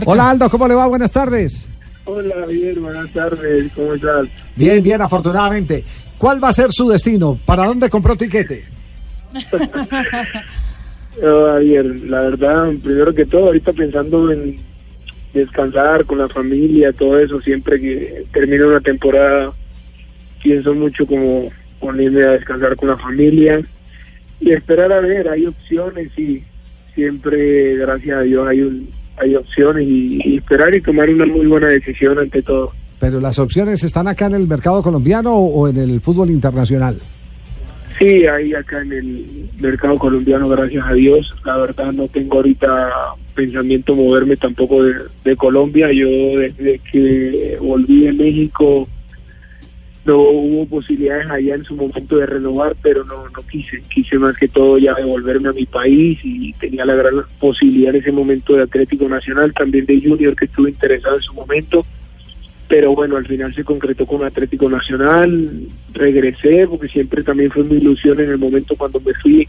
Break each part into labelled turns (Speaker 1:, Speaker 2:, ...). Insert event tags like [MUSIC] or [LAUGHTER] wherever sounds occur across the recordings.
Speaker 1: Marta.
Speaker 2: Hola Aldo, ¿cómo le va? Buenas tardes.
Speaker 3: Hola, bien, buenas tardes, ¿cómo estás?
Speaker 2: Bien, bien, afortunadamente. ¿Cuál va a ser su destino? ¿Para dónde compró tiquete? [LAUGHS]
Speaker 3: Oh, Javier, la verdad, primero que todo, ahorita pensando en descansar con la familia, todo eso, siempre que termino una temporada, pienso mucho como ponerme a descansar con la familia y esperar a ver, hay opciones y siempre, gracias a Dios, hay un, hay opciones y, y esperar y tomar una muy buena decisión ante todo.
Speaker 2: Pero las opciones están acá en el mercado colombiano o en el fútbol internacional.
Speaker 3: Sí, ahí acá en el mercado colombiano, gracias a Dios. La verdad no tengo ahorita pensamiento moverme tampoco de, de Colombia. Yo desde que volví de México no hubo posibilidades allá en su momento de renovar, pero no, no quise. Quise más que todo ya devolverme a mi país y tenía la gran posibilidad en ese momento de Atlético Nacional, también de Junior que estuve interesado en su momento pero bueno, al final se concretó con Atlético Nacional, regresé porque siempre también fue mi ilusión en el momento cuando me fui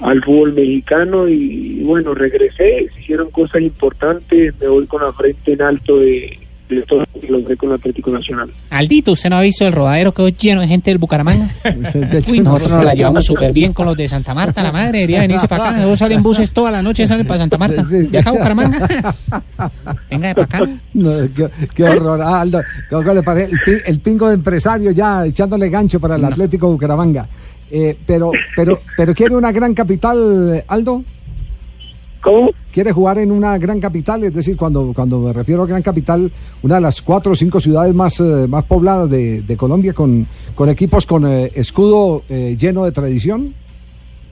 Speaker 3: al fútbol mexicano y, bueno, regresé, se hicieron cosas importantes, me voy con la frente en alto de, de todo lo que logré con Atlético Nacional.
Speaker 1: Aldito, ¿usted no ha visto el rodadero que quedó lleno de gente del Bucaramanga? [LAUGHS] Uy, nosotros nos la llevamos súper bien con los de Santa Marta, la madre, debería venirse para acá. Luego salen buses toda la noche, salen para Santa Marta. ¿De acá Bucaramanga? [LAUGHS] Venga de para acá.
Speaker 2: No, qué, qué horror. Ah, Aldo, ¿cómo le parece? El, pi- el pingo de empresario ya echándole gancho para el Atlético Bucaramanga. Eh, pero, pero, pero quiere una gran capital, Aldo.
Speaker 3: ¿Cómo?
Speaker 2: ¿Quiere jugar en una gran capital? Es decir, cuando, cuando me refiero a gran capital, una de las cuatro o cinco ciudades más, eh, más pobladas de, de Colombia, con, con equipos con eh, escudo eh, lleno de tradición.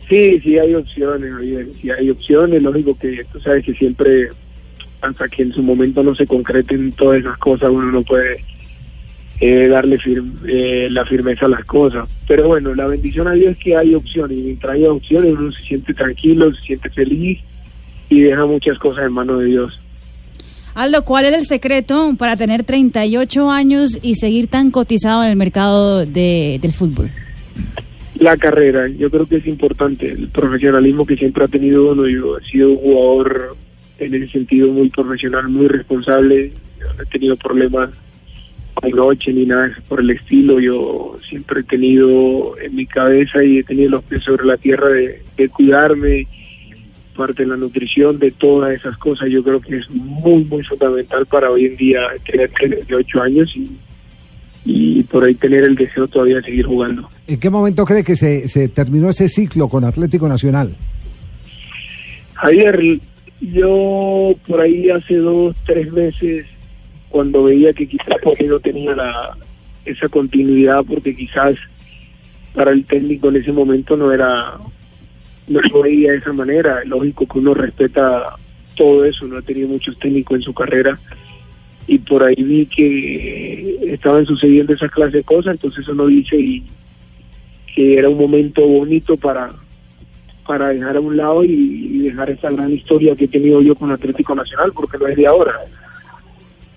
Speaker 3: Sí, sí hay opciones, Javier, sí hay opciones, lógico que tú sabes que siempre, hasta que en su momento no se concreten todas esas cosas, uno no puede eh, darle fir- eh, la firmeza a las cosas. Pero bueno, la bendición a Dios es que hay opciones, y mientras haya opciones uno se siente tranquilo, se siente feliz y deja muchas cosas en manos de Dios.
Speaker 4: Aldo, ¿cuál es el secreto para tener 38 años y seguir tan cotizado en el mercado de- del fútbol?
Speaker 3: La carrera, yo creo que es importante, el profesionalismo que siempre ha tenido uno, yo he sido un jugador en ese sentido muy profesional, muy responsable, yo no he tenido problemas de noche ni nada por el estilo, yo siempre he tenido en mi cabeza y he tenido los pies sobre la tierra de, de cuidarme, parte de la nutrición, de todas esas cosas, yo creo que es muy, muy fundamental para hoy en día tener 38 años y, y por ahí tener el deseo todavía de seguir jugando.
Speaker 2: ¿En qué momento cree que se, se terminó ese ciclo con Atlético Nacional?
Speaker 3: Javier, yo por ahí hace dos, tres meses, cuando veía que quizás porque no tenía la, esa continuidad, porque quizás para el técnico en ese momento no era, no lo veía de esa manera. Lógico que uno respeta todo eso, no ha tenido muchos técnicos en su carrera y por ahí vi que estaban sucediendo esas clases de cosas, entonces uno dice y que era un momento bonito para para dejar a un lado y, y dejar esa gran historia que he tenido yo con Atlético Nacional, porque no es de ahora.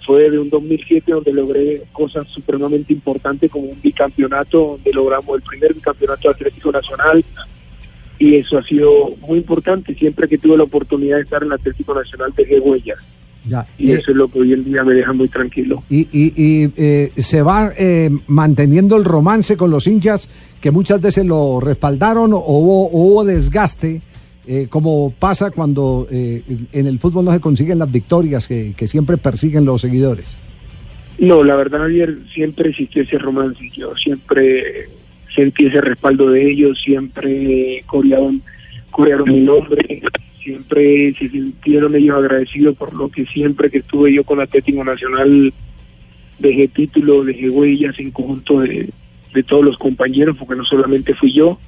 Speaker 3: Fue de un 2007 donde logré cosas supremamente importantes como un bicampeonato, donde logramos el primer bicampeonato de Atlético Nacional y eso ha sido muy importante. Siempre que tuve la oportunidad de estar en el Atlético Nacional dejé huellas
Speaker 2: Ya.
Speaker 3: y
Speaker 2: Eh,
Speaker 3: eso es lo que hoy en día me deja muy tranquilo.
Speaker 2: y y- y, eh, se va eh, manteniendo el romance con los hinchas que muchas veces lo respaldaron o hubo, hubo desgaste, eh, como pasa cuando eh, en el fútbol no se consiguen las victorias que, que siempre persiguen los seguidores.
Speaker 3: No, la verdad, Javier, siempre existió ese romance. Yo siempre sentí ese respaldo de ellos, siempre corearon, corearon mi nombre, siempre se sintieron ellos agradecidos por lo que siempre que estuve yo con Atlético Nacional dejé título, dejé huellas en conjunto de, de todos los compañeros, porque no solamente fui yo,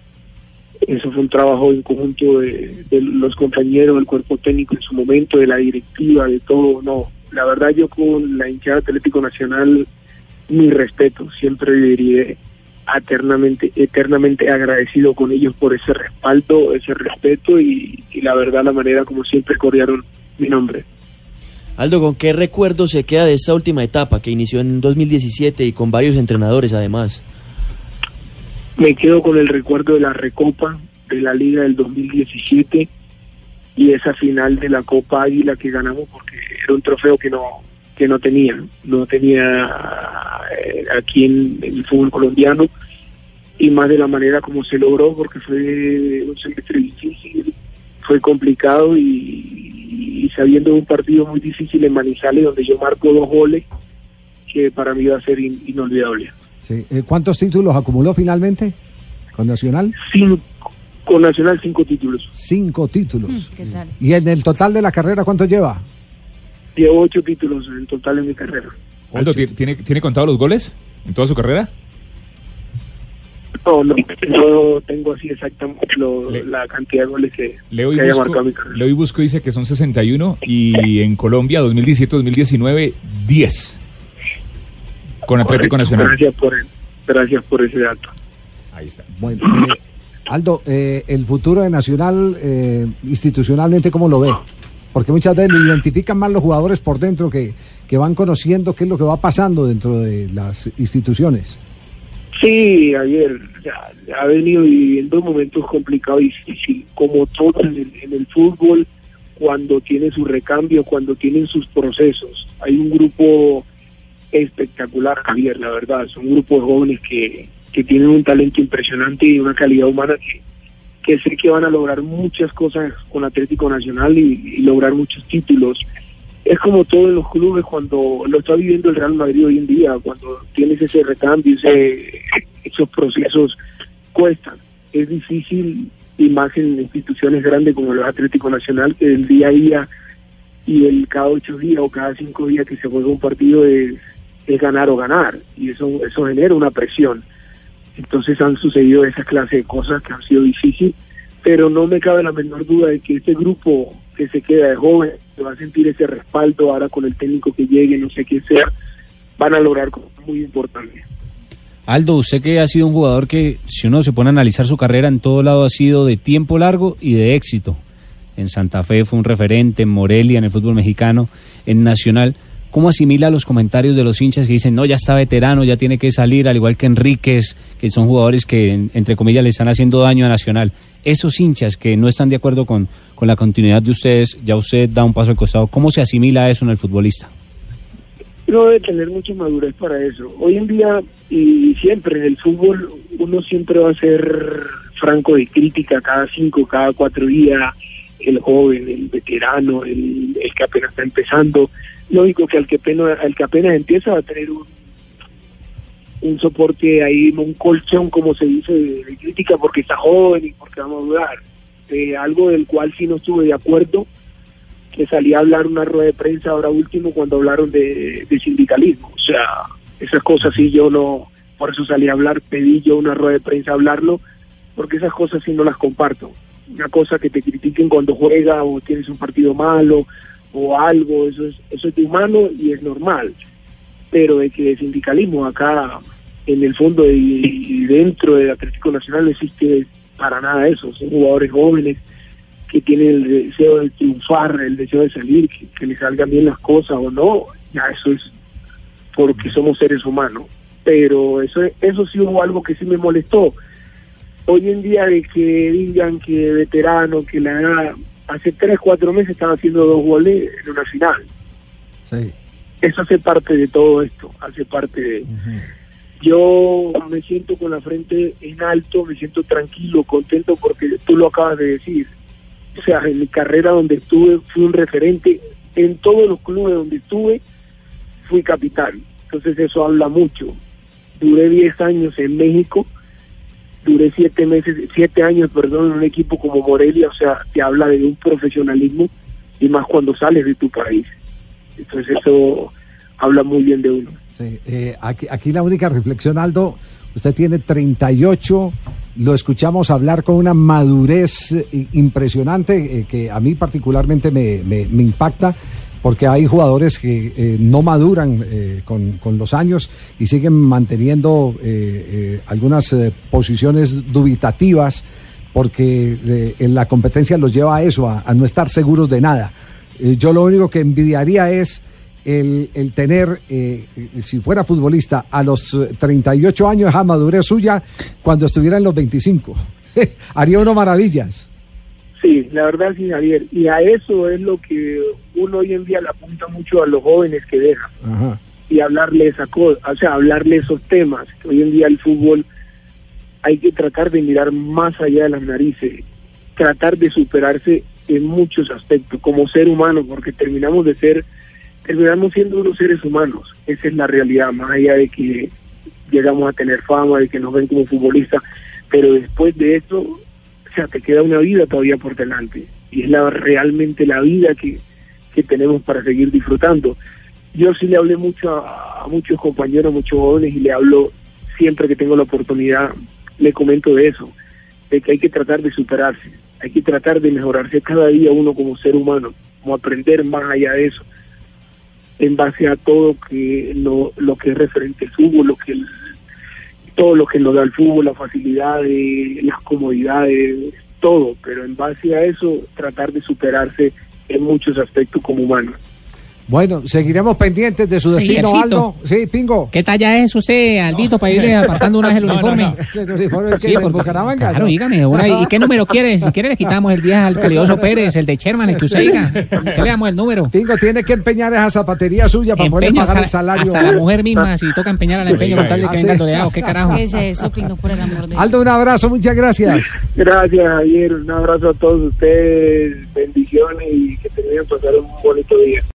Speaker 3: eso fue un trabajo en conjunto de, de los compañeros, del cuerpo técnico en su momento, de la directiva, de todo. No, la verdad yo con la hinchada Atlético Nacional, mi respeto, siempre viviré eternamente, eternamente agradecido con ellos por ese respaldo, ese respeto y, y la verdad la manera como siempre corearon mi nombre.
Speaker 5: Aldo, ¿con qué recuerdo se queda de esta última etapa que inició en 2017 y con varios entrenadores además?
Speaker 3: Me quedo con el recuerdo de la Recopa de la Liga del 2017 y esa final de la Copa Águila que ganamos porque era un trofeo que no que no tenía, no tenía eh, aquí en, el fútbol colombiano y más de la manera como se logró porque fue un semestre difícil, fue complicado y, sabiendo de un partido muy difícil en Manizales donde yo marco dos goles que para mí va a ser inolvidable.
Speaker 2: Sí. Eh, ¿Cuántos títulos acumuló finalmente con Nacional?
Speaker 3: Cinco, con Nacional cinco títulos.
Speaker 2: Cinco títulos. Mm, ¿Y en el total de la carrera cuánto lleva?
Speaker 3: Llevo ocho títulos en total en mi carrera.
Speaker 6: Aldo, ¿tiene, ¿tiene contado los goles en toda su carrera?
Speaker 3: No, no, no tengo así exactamente la cantidad de goles que,
Speaker 6: Leo haya marcado mi carrera. Leo y Busco dice que son 61 y en Colombia 2017-2019 10 con Atlético Nacional.
Speaker 3: Gracias por, gracias por ese dato.
Speaker 6: Ahí está.
Speaker 2: Bueno, eh, Aldo, eh, el futuro de Nacional eh, institucionalmente, ¿cómo lo ve? Porque muchas veces lo identifican más los jugadores por dentro que, que van conociendo qué es lo que va pasando dentro de las instituciones.
Speaker 3: Sí, ayer ha venido viviendo momentos complicados y difíciles, como todo en el, fútbol, cuando tiene su recambio, cuando tienen sus procesos. Hay un grupo espectacular, Javier, la verdad. Son un grupo de jóvenes que, que tienen un talento impresionante y una calidad humana que, que sé que van a lograr muchas cosas con Atlético Nacional y, lograr muchos títulos. Es como todo en los clubes cuando lo está viviendo el Real Madrid hoy en día, cuando tienes ese recambio, ese, esos procesos cuestan. Es difícil, y más en instituciones grandes como el Atlético Nacional, que el día a día y el cada ocho días o cada cinco días que se juega un partido es, es ganar o ganar, y eso, eso genera una presión entonces han sucedido esa clase de cosas que han sido difíciles, pero no me cabe la menor duda de que este grupo que se queda de joven, que va a sentir ese respaldo ahora con el técnico que llegue, no sé quién sea, van a lograr cosas muy importantes.
Speaker 7: Aldo, usted que ha sido un jugador que, si uno se pone a analizar su carrera, en todo lado ha sido de tiempo largo y de éxito. En Santa Fe fue un referente, en Morelia, en el fútbol mexicano, en Nacional. ¿Cómo asimila los comentarios de los hinchas que dicen, no, ya está veterano, ya tiene que salir, al igual que Enríquez, que son jugadores que, entre comillas, le están haciendo daño a Nacional? Esos hinchas que no están de acuerdo con, con la continuidad de ustedes, ya usted da un paso al costado. ¿Cómo se asimila eso en el futbolista?
Speaker 3: No debe tener mucha madurez para eso. Hoy en día y siempre en el fútbol uno siempre va a ser franco de crítica cada cinco, cada cuatro días, el joven, el veterano, el, el que apenas está empezando lógico que al que apenas, al que apenas empieza va a tener un, un soporte ahí, un colchón, como se dice, de, crítica porque está joven y porque vamos a dudar. Eh, algo del cual sí no estuve de acuerdo, que salía a hablar una rueda de prensa ahora último cuando hablaron de, sindicalismo. O sea, esas cosas sí yo no, por eso salí a hablar, pedí yo una rueda de prensa a hablarlo, porque esas cosas sí no las comparto. Una cosa que te critiquen cuando juega o tienes un partido malo o algo, eso es, eso es humano y es normal, pero de que el sindicalismo acá en el fondo y, dentro del Atlético Nacional no existe para nada eso, son jugadores jóvenes que tienen el deseo de triunfar, el deseo de salir, que, que les salgan bien las cosas o no, ya eso es porque somos seres humanos, pero eso eso sí hubo algo que sí me molestó. Hoy en día de que digan que veterano, que la edad, hace tres, cuatro meses estaba haciendo dos goles en una final. Sí. Eso hace parte de todo esto, hace parte de... Yo me siento con la frente en alto, me siento tranquilo, contento porque tú lo acabas de decir. O sea, en mi carrera donde estuve fui un referente, en todos los clubes donde estuve fui capitán. Entonces eso habla mucho. Duré 10 años en México duré siete meses, siete años, perdón, en un equipo como Morelia, o sea, te habla de un profesionalismo y más cuando sales de tu país. Entonces eso habla muy bien de uno.
Speaker 2: Sí, eh, aquí, aquí la única reflexión, Aldo, usted tiene 38, lo escuchamos hablar con una madurez eh, impresionante eh, que a mí particularmente me, me, me impacta porque hay jugadores que eh, no maduran eh, con, los años y siguen manteniendo eh, algunas posiciones dubitativas porque en la competencia los lleva a eso, a, no estar seguros de nada. yo lo único que envidiaría es el, el tener, si fuera futbolista, a los 38 años esa madurez suya cuando estuviera en los 25. [LAUGHS] Haría uno maravillas.
Speaker 3: Sí, la verdad sí, Javier. Y a eso es lo que uno hoy en día le apunta mucho a los jóvenes que dejan.
Speaker 2: Ajá.
Speaker 3: Y hablarle esa cosa, o sea, hablarle esos temas. Hoy en día el fútbol hay que tratar de mirar más allá de las narices, tratar de superarse en muchos aspectos como ser humano, porque terminamos de ser, terminamos siendo unos seres humanos. Esa es la realidad, más allá de que llegamos a tener fama, de que nos ven como futbolistas, pero después de eso, o sea, te queda una vida todavía por delante. Y es la realmente la vida que, que tenemos para seguir disfrutando. Yo sí le hablé mucho a, a muchos compañeros, muchos jóvenes, y le hablo siempre que tengo la oportunidad, le comento de eso, de que hay que tratar de superarse, hay que tratar de mejorarse cada día uno como ser humano, como aprender más allá de eso, en base a todo que lo, lo que es referente al fútbol, lo que todo lo que nos da el fútbol, las facilidades, las comodidades, todo, pero en base a eso tratar de superarse en muchos aspectos como humano.
Speaker 2: Bueno, seguiremos pendientes de su destino. Aldo. Sí, Pingo.
Speaker 1: ¿Qué talla es usted, Aldito, para irle [LAUGHS] apartando una vez el
Speaker 6: No, no,
Speaker 1: uniforme?
Speaker 6: no.
Speaker 2: ¿El uniforme que
Speaker 1: Sí, por-
Speaker 2: Bucaramanga?
Speaker 1: Claro,
Speaker 2: ¿no?
Speaker 1: dígame, una- ¿y qué número quiere? Si quiere le quitamos el 10 al [LAUGHS] calidoso Pérez, el de Sherman, el que usted diga. ¿Qué le damos el número?
Speaker 2: Pingo tiene que empeñar esa zapatería suya para poder pagar
Speaker 1: hasta,
Speaker 2: el salario.
Speaker 1: hasta la mujer misma, si toca empeñar al empeño con tal de que venga doleado, ¿qué carajo?
Speaker 4: ¿Qué es eso, Pingo, por el amor de Dios?
Speaker 2: Aldo, un abrazo, muchas gracias.
Speaker 3: Gracias Javier, un abrazo a todos ustedes, bendiciones y que tengan pasar un bonito día.